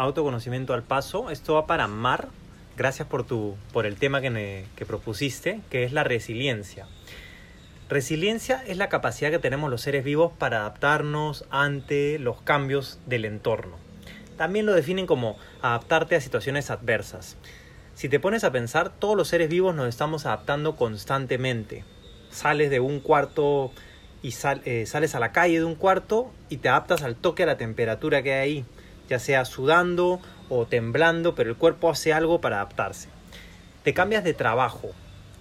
Autoconocimiento al paso. Esto va para Mar. Gracias por, tu, por el tema que, me, que propusiste, que es la resiliencia. Resiliencia es la capacidad que tenemos los seres vivos para adaptarnos ante los cambios del entorno. También lo definen como adaptarte a situaciones adversas. Si te pones a pensar, todos los seres vivos nos estamos adaptando constantemente. Sales de un cuarto y eh, sales a la calle de un cuarto y te adaptas al toque a la temperatura que hay ahí, ya sea sudando o temblando, pero el cuerpo hace algo para adaptarse. Te cambias de trabajo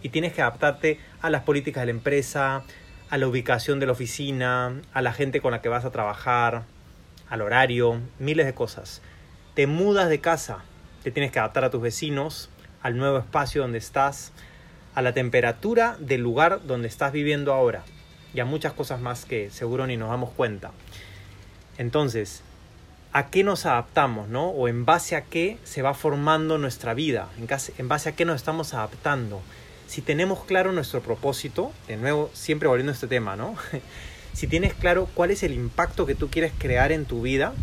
y tienes que adaptarte a las políticas de la empresa, a la ubicación de la oficina, a la gente con la que vas a trabajar, al horario, miles de cosas. Te mudas de casa, te tienes que adaptar a tus vecinos, al nuevo espacio donde estás, a la temperatura del lugar donde estás viviendo ahora y a muchas cosas más que seguro ni nos damos cuenta. Entonces, ¿a qué nos adaptamos, no? O en base a qué se va formando nuestra vida, en base a qué nos estamos adaptando. Si tenemos claro nuestro propósito, de nuevo, siempre volviendo a este tema, ¿no? si tienes claro cuál es el impacto que tú quieres crear en tu vida,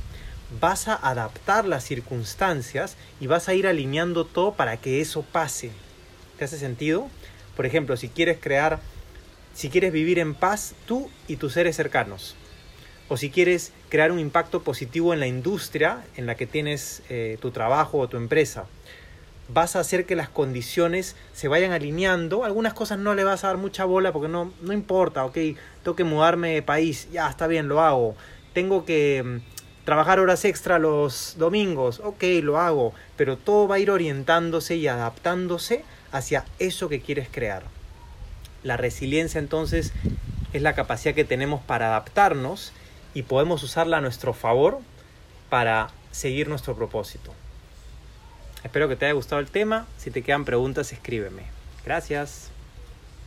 vas a adaptar las circunstancias y vas a ir alineando todo para que eso pase. ¿Te hace sentido? Por ejemplo, si quieres crear si quieres vivir en paz tú y tus seres cercanos, o si quieres crear un impacto positivo en la industria en la que tienes eh, tu trabajo o tu empresa. Vas a hacer que las condiciones se vayan alineando. Algunas cosas no le vas a dar mucha bola porque no, no importa, ok, tengo que mudarme de país, ya está bien, lo hago. Tengo que mm, trabajar horas extra los domingos, ok, lo hago. Pero todo va a ir orientándose y adaptándose hacia eso que quieres crear. La resiliencia entonces es la capacidad que tenemos para adaptarnos y podemos usarla a nuestro favor para seguir nuestro propósito. Espero que te haya gustado el tema. Si te quedan preguntas, escríbeme. Gracias.